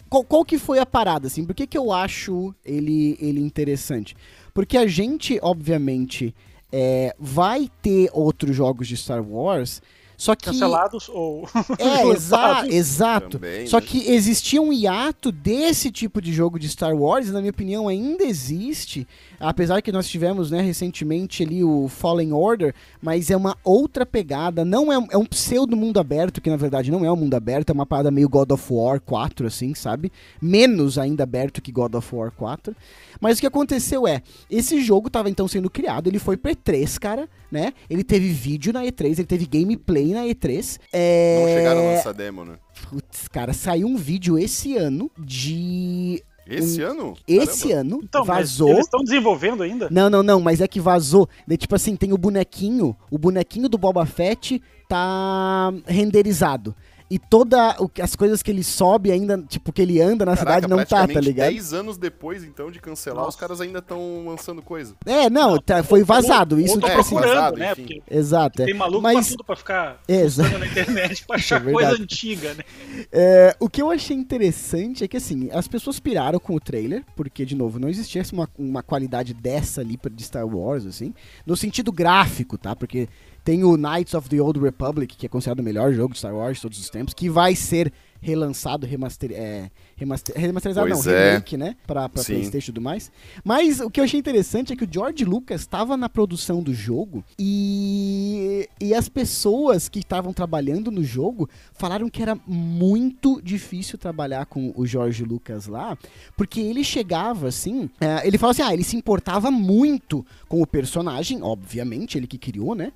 qual, qual, que foi a parada, assim? Por que que eu acho ele, ele interessante? Porque a gente, obviamente, é, vai ter outros jogos de Star Wars só que cancelados ou É, exa exato. Também, Só né? que existia um hiato desse tipo de jogo de Star Wars, e na minha opinião ainda existe, apesar que nós tivemos, né, recentemente ali o Fallen Order, mas é uma outra pegada, não é, é um pseudo mundo aberto, que na verdade não é um mundo aberto, é uma parada meio God of War 4 assim, sabe? Menos ainda aberto que God of War 4. Mas o que aconteceu é, esse jogo estava então sendo criado, ele foi pra E3, cara, né? Ele teve vídeo na E3, ele teve gameplay na E3. É... Não chegaram a lançar demo, né? Putz, cara, saiu um vídeo esse ano de esse um, ano? Esse Caramba. ano então, vazou. Eles estão desenvolvendo ainda? Não, não, não, mas é que vazou. De, tipo assim, tem o bonequinho, o bonequinho do Boba Fett tá renderizado e toda as coisas que ele sobe ainda, tipo, que ele anda na Caraca, cidade não tá, tá ligado? 10 anos depois, então, de cancelar, Nossa. os caras ainda estão lançando coisa. É, não, tá, foi vazado. Isso, tipo assim. Vazado, né? Porque Exato. É. Tem maluco Mas... pra tudo pra ficar Exato. na internet pra achar é coisa antiga, né? É, o que eu achei interessante é que, assim, as pessoas piraram com o trailer, porque, de novo, não existia uma, uma qualidade dessa ali de Star Wars, assim, no sentido gráfico, tá? Porque Tem o Knights of the Old Republic, que é considerado o melhor jogo de Star Wars de todos os tempos, que vai ser relançado, remaster, é, remaster, remasterizado pois não, é. remake, né? Pra, pra Playstation e tudo mais. Mas o que eu achei interessante é que o George Lucas estava na produção do jogo e, e as pessoas que estavam trabalhando no jogo falaram que era muito difícil trabalhar com o George Lucas lá, porque ele chegava assim, é, ele falava assim, ah, ele se importava muito com o personagem, obviamente, ele que criou, né?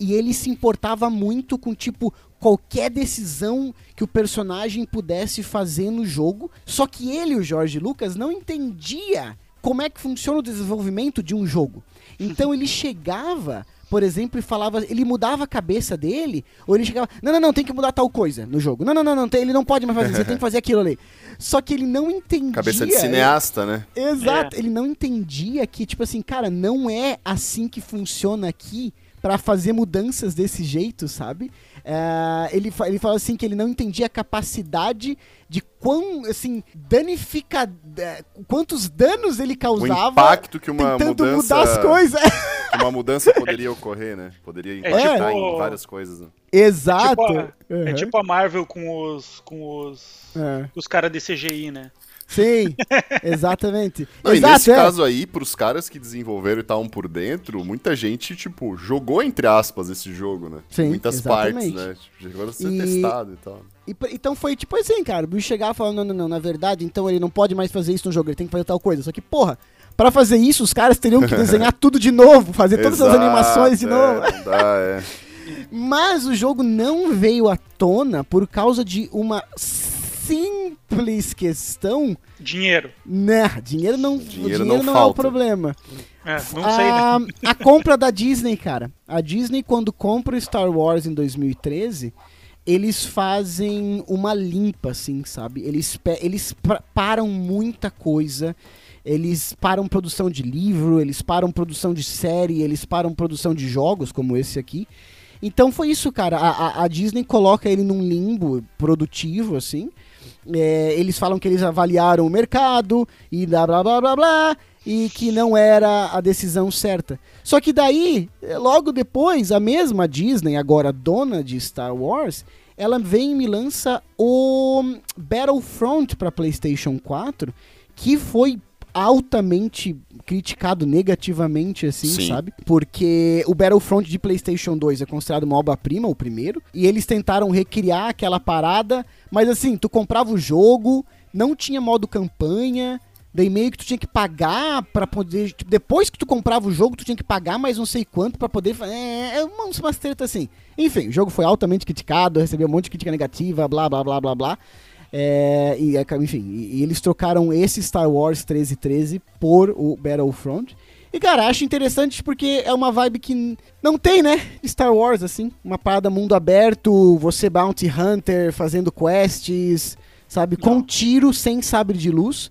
E ele se importava muito com tipo qualquer decisão que o personagem pudesse fazer no jogo. Só que ele, o Jorge Lucas, não entendia como é que funciona o desenvolvimento de um jogo. Então ele chegava, por exemplo, e falava, ele mudava a cabeça dele, ou ele chegava, não, não, não, tem que mudar tal coisa no jogo. Não, não, não, não ele não pode mais fazer, você tem que fazer aquilo ali. Só que ele não entendia. Cabeça de cineasta, ele, né? Exato, é. ele não entendia que, tipo assim, cara, não é assim que funciona aqui para fazer mudanças desse jeito, sabe? É, ele, ele fala assim que ele não entendia a capacidade de quão, assim, danifica... É, quantos danos ele causava o impacto que uma tentando mudança, mudar as coisas. Que uma mudança poderia ocorrer, né? Poderia é impactar é, tipo, em várias coisas. Né? Exato. É tipo, a, uhum. é tipo a Marvel com os, com os, é. os caras de CGI, né? Sim, exatamente. Não, Exato, e nesse é. caso aí, pros caras que desenvolveram e estavam por dentro, muita gente, tipo, jogou entre aspas esse jogo, né? Sim, Muitas exatamente. partes, né? Tipo, chegou a ser e... testado e tal. E, então foi tipo assim, cara, o bicho chegava falando, não, não, não, na verdade, então ele não pode mais fazer isso no jogo, ele tem que fazer tal coisa. Só que, porra, para fazer isso, os caras teriam que desenhar tudo de novo, fazer todas Exato, as animações de é, novo. Dá, é. Mas o jogo não veio à tona por causa de uma simples questão. Dinheiro. Né, dinheiro não, dinheiro, dinheiro não, não é o problema. É, não a, sei, né? a compra da Disney, cara. A Disney, quando compra o Star Wars em 2013, eles fazem uma limpa, assim, sabe? Eles, eles param muita coisa. Eles param produção de livro, eles param produção de série, eles param produção de jogos, como esse aqui. Então foi isso, cara. A, a, a Disney coloca ele num limbo produtivo, assim. É, eles falam que eles avaliaram o mercado e blá blá blá blá blá e que não era a decisão certa. Só que daí, logo depois, a mesma Disney, agora dona de Star Wars, ela vem e me lança o Battlefront para PlayStation 4, que foi altamente criticado negativamente, assim, Sim. sabe? Porque o Battlefront de PlayStation 2 é considerado uma obra-prima, o primeiro, e eles tentaram recriar aquela parada, mas assim, tu comprava o jogo, não tinha modo campanha, daí meio que tu tinha que pagar para poder. Tipo, depois que tu comprava o jogo, tu tinha que pagar mais não sei quanto para poder. É, é umas, umas treta assim. Enfim, o jogo foi altamente criticado, recebeu um monte de crítica negativa, blá blá blá blá blá. É, e, é, enfim, e, e, eles trocaram esse Star Wars 1313 por o Battlefront. E, cara, acho interessante porque é uma vibe que não tem, né? Star Wars, assim. Uma parada mundo aberto, você bounty hunter fazendo quests, sabe? Não. Com tiro, sem sabre de luz.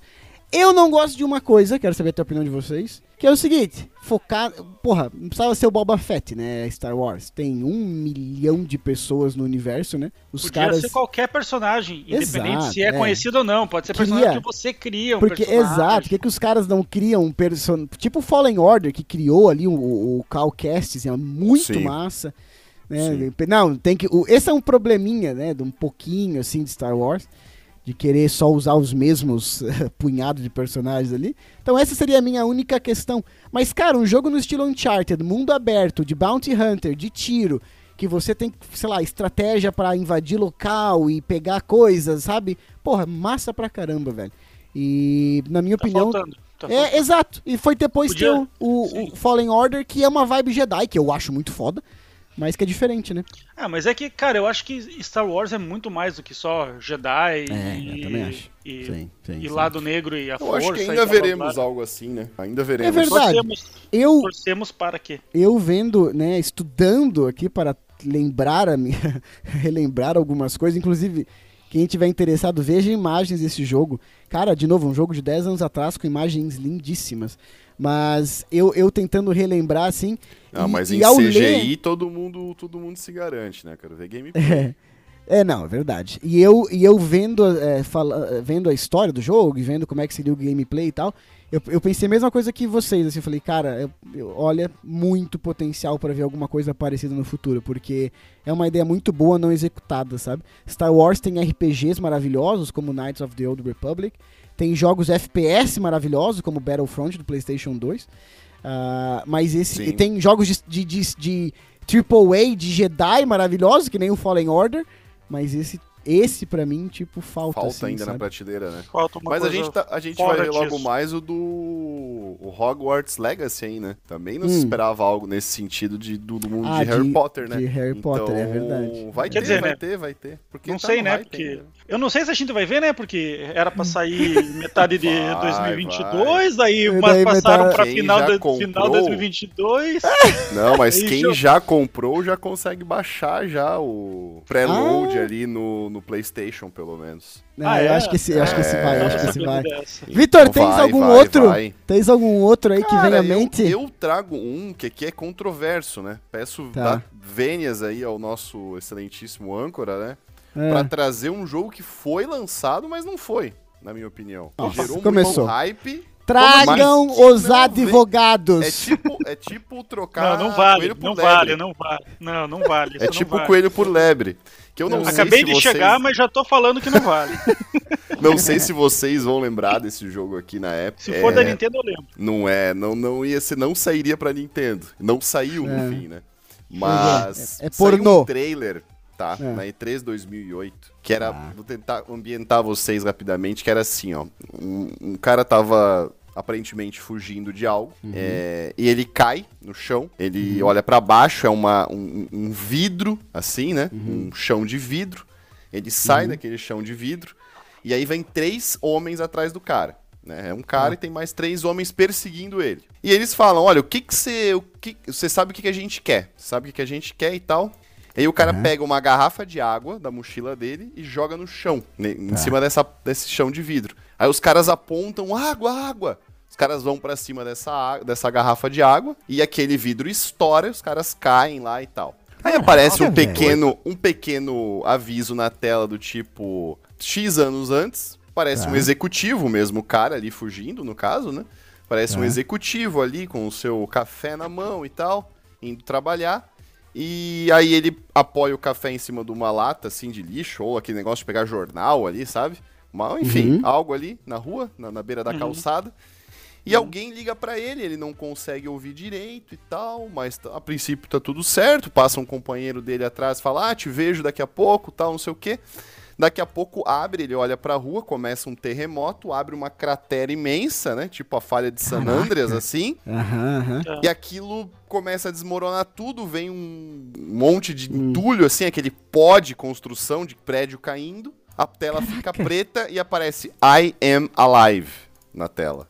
Eu não gosto de uma coisa, quero saber a opinião de vocês. Que é o seguinte, focar. Porra, não precisava ser o Boba Fett, né? Star Wars. Tem um milhão de pessoas no universo, né? Os Podia caras. ser qualquer personagem, independente exato, se é, é, conhecido ou não. Pode ser cria, personagem que você cria um porque, personagem. Exato, por que, que os caras não criam um personagem. Tipo o Fallen Order, que criou ali o, o Cal Kestis, é muito Sim. massa. Né? Não, tem que. Esse é um probleminha, né? De um pouquinho assim de Star Wars de querer só usar os mesmos punhados de personagens ali. Então essa seria a minha única questão. Mas, cara, um jogo no estilo Uncharted, mundo aberto, de Bounty Hunter, de tiro, que você tem, sei lá, estratégia para invadir local e pegar coisas, sabe? Porra, massa pra caramba, velho. E, na minha tá opinião... Faltando. Tá é, exato. E foi depois Podia... ter o, o, o Fallen Order, que é uma vibe Jedi, que eu acho muito foda mas que é diferente, né? Ah, mas é que, cara, eu acho que Star Wars é muito mais do que só Jedi é, e, eu também acho. e, sim, sim, e sim. lado negro e a eu força. Eu acho que ainda veremos algo assim, né? Ainda veremos. É verdade. Torcemos, eu, torcemos para quê? Eu vendo, né, estudando aqui para lembrar a minha, relembrar algumas coisas, inclusive quem tiver interessado, veja imagens desse jogo. Cara, de novo, um jogo de 10 anos atrás com imagens lindíssimas. Mas eu, eu tentando relembrar, assim. Ah, e, mas em CGI ler... todo, mundo, todo mundo se garante, né? Quero ver gameplay. É. É, não, é verdade. E eu, e eu vendo, é, fala, vendo a história do jogo e vendo como é que seria o gameplay e tal, eu, eu pensei a mesma coisa que vocês, assim, eu falei, cara, eu, eu, olha, muito potencial para ver alguma coisa parecida no futuro, porque é uma ideia muito boa não executada, sabe? Star Wars tem RPGs maravilhosos, como Knights of the Old Republic, tem jogos FPS maravilhosos, como Battlefront do PlayStation 2, uh, ah, mas esse tem jogos de, de, de, de AAA de Jedi maravilhosos, que nem o Fallen Order, mas esse esse, para mim, tipo, falta. Falta assim, ainda sabe? na prateleira, né? Falta uma Mas a gente, tá, a gente vai ver logo mais o do o Hogwarts Legacy aí, né? Também não hum. se esperava algo nesse sentido de, do, do mundo ah, de, de, Harry Potter, né? De Harry então, Potter, é verdade. Vai ter, dizer, vai né? ter, vai ter. Porque não tá sei, né? Porque. Ainda. Eu não sei se a gente vai ver, né? Porque era pra sair metade de vai, 2022, vai. daí, mas passaram pra final, de, final de 2022. Não, mas quem já... já comprou já consegue baixar já o pré-load ah. ali no, no PlayStation pelo menos. Ah, eu é? acho que esse, acho que esse vai, acho que esse vai. Vitor, então tens vai, algum vai, outro? Vai. Tens algum outro aí Cara, que vem à mente? Eu, eu, trago um que aqui é controverso, né? Peço tá. vênias aí ao nosso excelentíssimo âncora, né? É. Pra trazer um jogo que foi lançado, mas não foi, na minha opinião. Nossa, Gerou começou. um hype. Tragam os advogados. É tipo, é tipo trocar não, não vale, não lebre. vale, não vale. Não, não vale. É tipo vale. coelho por lebre. Que eu não eu Acabei de vocês... chegar, mas já tô falando que não vale. não sei se vocês vão lembrar desse jogo aqui na época. Se for é... da Nintendo, eu lembro. Não é, não, não ia ser, não sairia pra Nintendo. Não saiu, é. no fim, né? Mas é, é pornô. um trailer, tá? É. Na E3 2008, que era, ah. vou tentar ambientar vocês rapidamente, que era assim, ó. Um, um cara tava aparentemente fugindo de algo. Uhum. É, e ele cai no chão, ele uhum. olha para baixo, é uma, um, um, vidro, assim, né? Uhum. Um chão de vidro. Ele sai uhum. daquele chão de vidro. E aí vem três homens atrás do cara. Né? É um cara ah. e tem mais três homens perseguindo ele. E eles falam: olha, o que que você. O que, você sabe o que, que a gente quer? Sabe o que, que a gente quer e tal? E aí o cara uhum. pega uma garrafa de água da mochila dele e joga no chão, em tá. cima dessa, desse chão de vidro. Aí os caras apontam: água, água caras vão para cima dessa, dessa garrafa de água e aquele vidro estoura, os caras caem lá e tal. Aí aparece um pequeno, um pequeno aviso na tela do tipo X anos antes. Parece um tá. executivo mesmo, o cara ali fugindo, no caso, né? Parece um tá. executivo ali com o seu café na mão e tal, indo trabalhar. E aí ele apoia o café em cima de uma lata, assim, de lixo, ou aquele negócio de pegar jornal ali, sabe? Mas, enfim, uhum. algo ali na rua, na, na beira da uhum. calçada. E uhum. alguém liga para ele, ele não consegue ouvir direito e tal, mas a princípio tá tudo certo. Passa um companheiro dele atrás, fala: "Ah, te vejo daqui a pouco", tal, não sei o quê. Daqui a pouco abre, ele olha pra rua, começa um terremoto, abre uma cratera imensa, né? Tipo a falha de San Andreas, assim. Uhum, uhum. E aquilo começa a desmoronar tudo, vem um monte de hum. entulho, assim, aquele pó de construção de prédio caindo. A tela Caraca. fica preta e aparece I am alive na tela.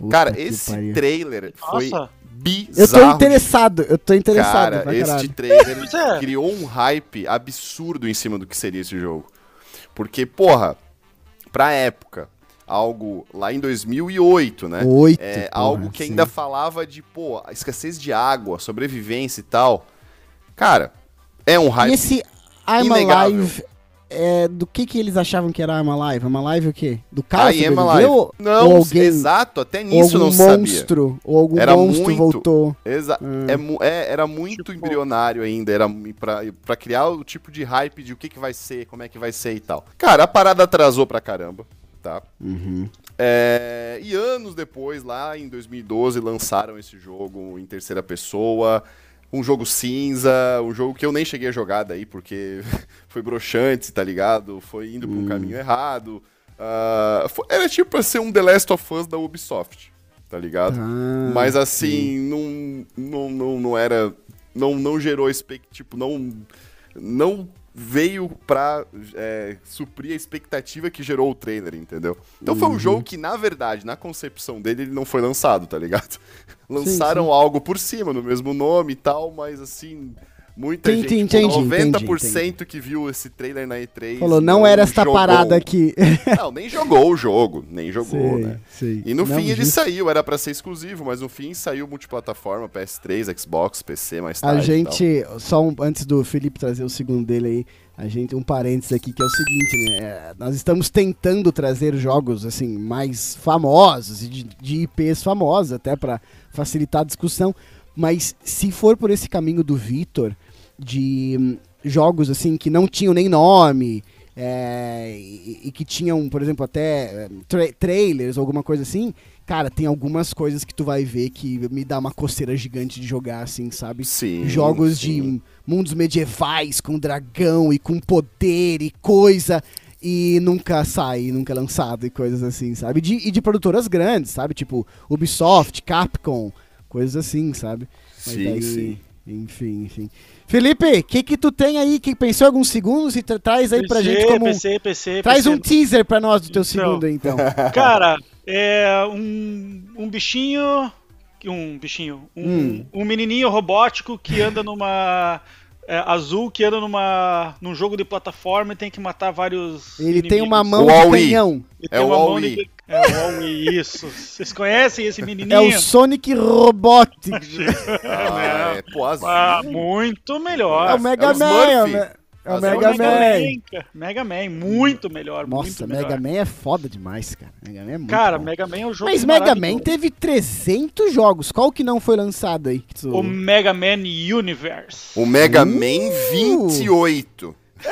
Puta Cara, esse pariu. trailer foi Nossa. bizarro. Eu tô interessado, eu tô interessado. Cara, este trailer é. criou um hype absurdo em cima do que seria esse jogo. Porque, porra, pra época, algo lá em 2008, né? Oito, é, porra, algo que sim. ainda falava de, pô, escassez de água, sobrevivência e tal. Cara, é um hype. E esse I'm inegável. Alive é, do que que eles achavam que era Arma Live? Arma Live o quê? Do cara I Ou, não, ou alguém, exato, até nisso não monstro, sabia. Ou algum era monstro muito, voltou. Exa hum. é, é, era muito tipo... embrionário ainda, era pra, pra criar o tipo de hype de o que que vai ser, como é que vai ser e tal. Cara, a parada atrasou pra caramba, tá? Uhum. É, e anos depois, lá em 2012, lançaram esse jogo em terceira pessoa um jogo cinza, um jogo que eu nem cheguei a jogar daí, porque foi broxante, tá ligado? Foi indo hum. pra um caminho errado. Uh, foi, era tipo pra ser um The Last of Us da Ubisoft, tá ligado? Ah, Mas assim, não, não, não, não era. Não, não gerou expectativa. Tipo, não. Não veio pra é, suprir a expectativa que gerou o trailer, entendeu? Então uhum. foi um uhum. jogo que, na verdade, na concepção dele, ele não foi lançado, tá ligado? Lançaram sim, sim. algo por cima, no mesmo nome e tal, mas assim, Muita gente, entendi, 90% entendi. que viu esse trailer na E3. Falou, não, não era esta jogou. parada aqui. Não, nem jogou o jogo, nem jogou, sei, né? Sei. E no não, fim justo. ele saiu, era para ser exclusivo, mas no fim saiu multiplataforma, PS3, Xbox, PC mais tarde. A gente, só um, antes do Felipe trazer o segundo dele aí, a gente, um parênteses aqui que é o seguinte, né? É, nós estamos tentando trazer jogos, assim, mais famosos de, de IPs famosos, até para facilitar a discussão. Mas se for por esse caminho do Vitor, de hum, jogos assim que não tinham nem nome é, e, e, que tinham, por exemplo, até hum, tra trailers ou alguma coisa assim, cara, tem algumas coisas que tu vai ver que me dá uma coceira gigante de jogar, assim, sabe? Sim. Jogos sim. de mundos medievais com dragão e com poder e coisa. E nunca sai, nunca é lançado e coisas assim, sabe? De, e de produtoras grandes, sabe? Tipo Ubisoft, Capcom, coisas assim, sabe? Mas sim, daí, sim. Enfim, enfim. Felipe, o que que tu tem aí? Que pensou alguns segundos e tra traz aí PC, pra gente como PC, PC, traz um teaser pra nós do teu então, segundo aí, então. Cara, é um, um bichinho, um bichinho, um, hum. um menininho robótico que anda numa é, azul que anda numa, num jogo de plataforma e tem que matar vários. Ele inimigos. tem uma mão de canhão. é o Wall-E. É o Wall-E, isso. Vocês conhecem esse menininho? É o Sonic Robotics. ah, é, pô, azul. Ah, muito melhor. É o Mega é Man. É o Mega, Mega Man. Man. Mega Man, muito melhor. Nossa, muito Mega Man é foda demais, cara. Mega Man é muito Cara, bom. Mega Man é um jogo Mas Mega Man teve 300 jogos. Qual que não foi lançado aí? Tu... O Mega Man Universe. O Mega uh! Man 28.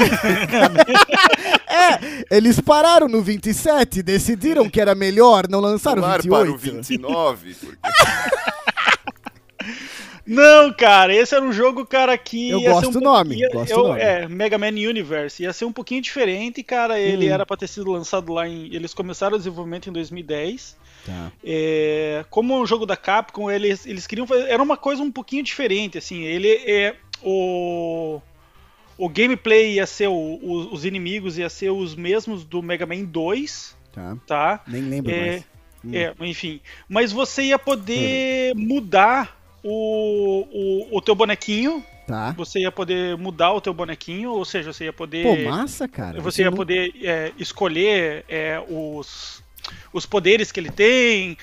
é, eles pararam no 27, decidiram que era melhor não lançar o 28. para o 29. Porque... Não, cara, esse era um jogo, cara, que. Eu gosto um do nome. Ia, gosto eu, do nome. É, Mega Man Universe. Ia ser um pouquinho diferente, cara. Ele hum. era pra ter sido lançado lá em. Eles começaram o desenvolvimento em 2010. Tá. É, como um jogo da Capcom, eles, eles queriam fazer. Era uma coisa um pouquinho diferente, assim. Ele é. O. O gameplay ia ser. O, o, os inimigos ia ser os mesmos do Mega Man 2. Tá. tá? Nem lembro é, mais. Hum. É, enfim. Mas você ia poder hum. mudar o, o, o teu bonequinho. Tá. Você ia poder mudar o teu bonequinho, ou seja, você ia poder. Pô, massa, cara. Você, ia poder é, escolher é, os, os poderes que ele tem,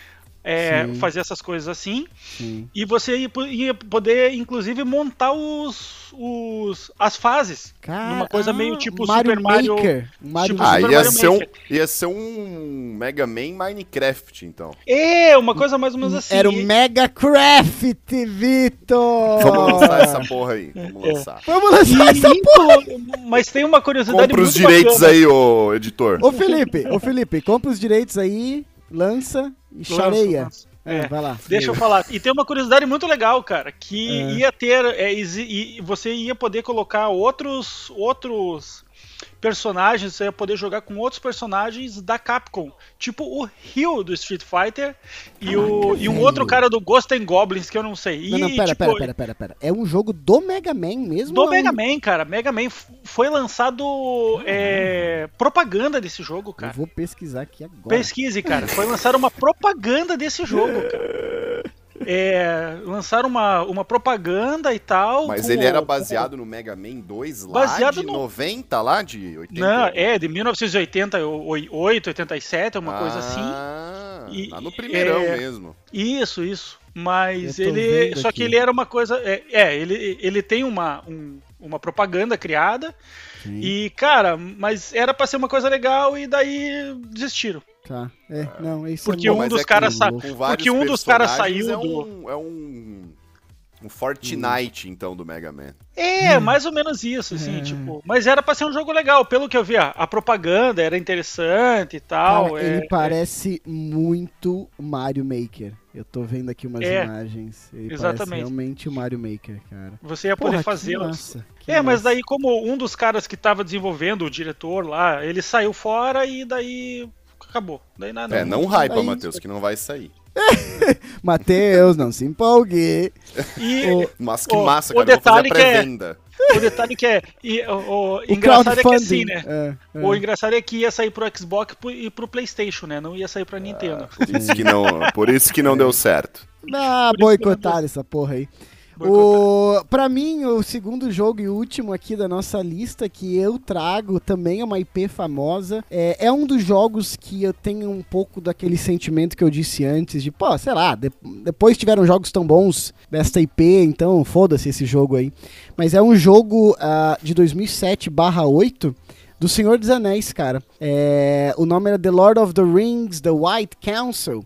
é, fazer essas coisas assim. Sim. E você ia, ia, poder, inclusive, montar os, os as fases. Cara, uma coisa meio tipo Mario Super Mario. Maker. Mario tipo ah, Super ia, Mario ser Maker. Um, ia ser um Mega Man Minecraft, então. É, uma coisa mais ou menos assim. Era o Mega Craft, Vitor! Vamos lançar essa porra aí. Vamos é. lançar. É. Vamos lançar e, essa porra! Mas tem uma curiosidade compra os direitos bacana. aí, ô editor. Ô Felipe, ô Felipe, compra os direitos aí lança e chareia. É, é, vai lá. Deixa eu falar. E tem uma curiosidade muito legal, cara, que é. ia ter, é, e você ia poder colocar outros, outros personagens, você ia poder jogar com outros personagens da Capcom. Tipo o Ryu do Street Fighter e, o, e um outro cara do Ghost and Goblins que eu não sei. E, não, não, pera, tipo, pera, pera, pera, pera. É um jogo do Mega Man mesmo? Do Mega Man, cara. Mega Man foi lançado é, propaganda desse jogo, cara. Eu vou pesquisar aqui agora. Pesquise, cara. Foi lançada uma propaganda desse jogo, cara. É, lançaram uma, uma propaganda e tal. Mas ele era baseado com... no Mega Man 2 lá baseado de no... 90, lá de 80? Não, é, de 1988, 87, uma ah, coisa assim. E, tá no primeirão é, mesmo. Isso, isso. Mas ele. Só aqui. que ele era uma coisa. É, é ele, ele tem uma, um, uma propaganda criada. Sim. E, cara, mas era pra ser uma coisa legal e daí desistiram. Tá. É, não, isso porque é um dos é caras sa... Porque um dos caras saiu é um, do. É um. Um Fortnite, hum. então, do Mega Man. É, hum. mais ou menos isso, assim, é. tipo. Mas era pra ser um jogo legal, pelo que eu vi, a propaganda era interessante e tal. Cara, é, ele é. parece muito Mario Maker. Eu tô vendo aqui umas é, imagens. Ele exatamente. realmente o Mario Maker, cara. Você ia poder fazer. É, mas daí, como um dos caras que tava desenvolvendo, o diretor lá, ele saiu fora e daí acabou. Daí nada. É, não hypa, Matheus, que não vai sair. Matheus, não se empolgue. E, o, Mas que massa, o, cara. O detalhe que é, o detalhe que é. E, o, o, o engraçado é que assim, né? É, é. O engraçado é que ia sair pro Xbox e pro PlayStation, né? Não ia sair pra Nintendo. Ah, por, isso que não, por isso que não deu certo. Ah, boicotaram essa porra aí. O, pra mim, o segundo jogo e último aqui da nossa lista que eu trago também é uma IP famosa. É, é um dos jogos que eu tenho um pouco daquele sentimento que eu disse antes, de, pô, sei lá, de, depois tiveram jogos tão bons desta IP, então foda-se esse jogo aí. Mas é um jogo uh, de 2007/8 do Senhor dos Anéis, cara. É, o nome era The Lord of the Rings, The White Council.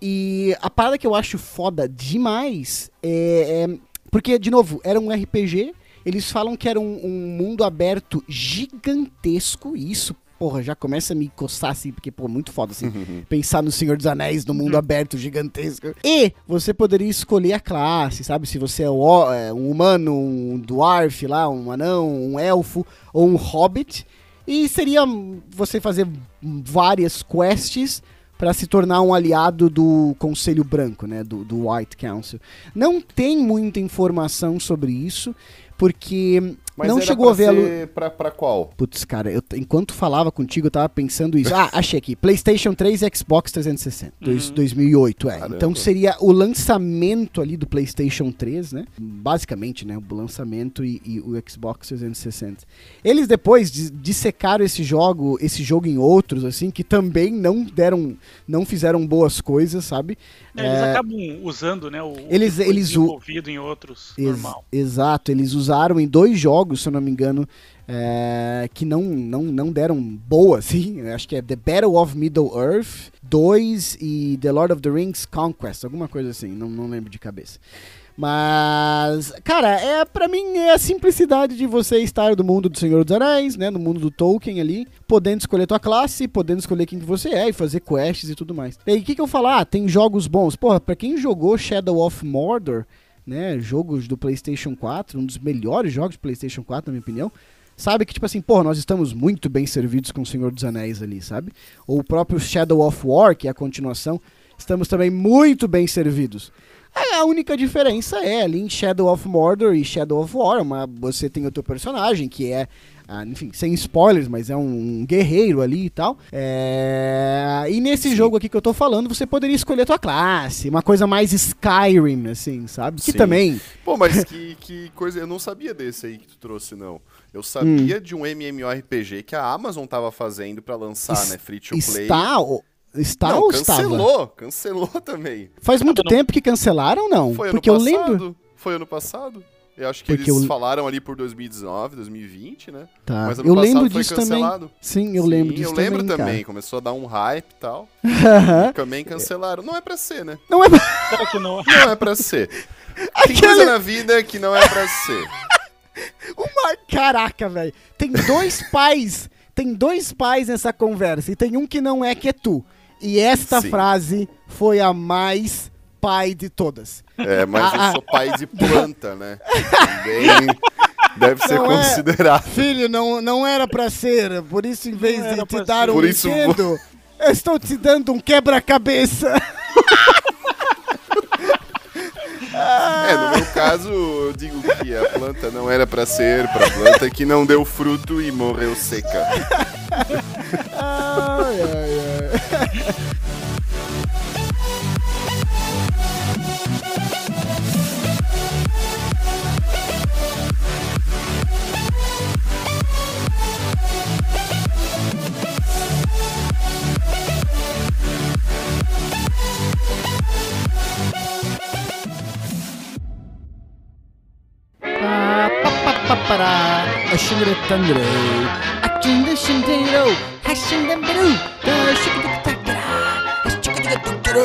E a parada que eu acho foda demais é, é porque, de novo, era um RPG. Eles falam que era um, um mundo aberto gigantesco. E isso, porra, já começa a me coçar assim, porque, pô, muito foda, assim. pensar no Senhor dos Anéis, no mundo aberto gigantesco. E você poderia escolher a classe, sabe? Se você é, é um humano, um dwarf lá, um anão, um elfo ou um hobbit. E seria você fazer várias quests para se tornar um aliado do Conselho Branco, né, do, do White Council. Não tem muita informação sobre isso, porque mas não chegou a ver pra, pra qual? Putz, cara, eu, enquanto falava contigo, eu tava pensando isso. Ah, achei aqui. PlayStation 3 e Xbox 360. Uhum. Dois, 2008, é. Caramba. Então seria o lançamento ali do PlayStation 3, né? Basicamente, né? O lançamento e, e o Xbox 360. Eles depois dissecaram esse jogo, esse jogo em outros, assim, que também não deram, não fizeram boas coisas, sabe? É, eles é... acabam usando, né? O, eles, eles envolvido em outros, ex normal. Exato, eles usaram em dois jogos, se eu não me engano, é, que não, não, não deram boa, assim. Acho que é The Battle of Middle Earth 2 e The Lord of the Rings Conquest, alguma coisa assim, não, não lembro de cabeça. Mas, cara, é para mim é a simplicidade de você estar no mundo do Senhor dos Anéis, né, no mundo do Tolkien ali, podendo escolher tua classe, podendo escolher quem que você é e fazer quests e tudo mais. E aí, o que que eu falo? Ah, tem jogos bons. Porra, para quem jogou Shadow of Mordor, né, jogos do PlayStation 4, um dos melhores jogos do PlayStation 4, na minha opinião, sabe que, tipo assim, pô, nós estamos muito bem servidos com o Senhor dos Anéis ali, sabe? Ou o próprio Shadow of War, que é a continuação, estamos também muito bem servidos. A única diferença é ali em Shadow of Mordor e Shadow of War, uma, você tem o teu personagem que é ah, enfim, sem spoilers, mas é um, um guerreiro ali e tal. É... E nesse Sim. jogo aqui que eu tô falando, você poderia escolher a tua classe, uma coisa mais Skyrim, assim, sabe? Que Sim. também. Pô, mas que, que coisa. Eu não sabia desse aí que tu trouxe, não. Eu sabia hum. de um MMORPG que a Amazon tava fazendo para lançar, es né? Free to play. Está Está não, ou cancelou, estava? Cancelou também. Faz muito não. tempo que cancelaram não? Foi Porque ano passado. eu lembro. Foi ano passado. Eu acho que Porque eles eu... falaram ali por 2019, 2020, né? Tá. Mas ano eu lembro disso cancelado. também. Sim, eu Sim, lembro disso também. Eu lembro também, Começou a dar um hype e tal. e também cancelaram. Não é pra ser, né? Não é pra... Que não? Não é pra ser. Tem coisa na vida que não é pra ser. Uma... Caraca, velho. Tem dois pais. Tem dois pais nessa conversa. E tem um que não é, que é tu. E esta Sim. frase foi a mais pai de todas. É, mas eu sou pai de planta, né? Também deve ser não é. considerado. É, filho, não, não era para ser, por isso em vez não de te dar um por brinquedo, eu estou te dando um quebra-cabeça. É, no meu caso, eu digo que a planta não era para ser para planta que não deu fruto e morreu seca. ai, ai, ai. Papara, a shingle thunder. A chin the shindero, hashing them blue. The shikitaka, a shikitaka,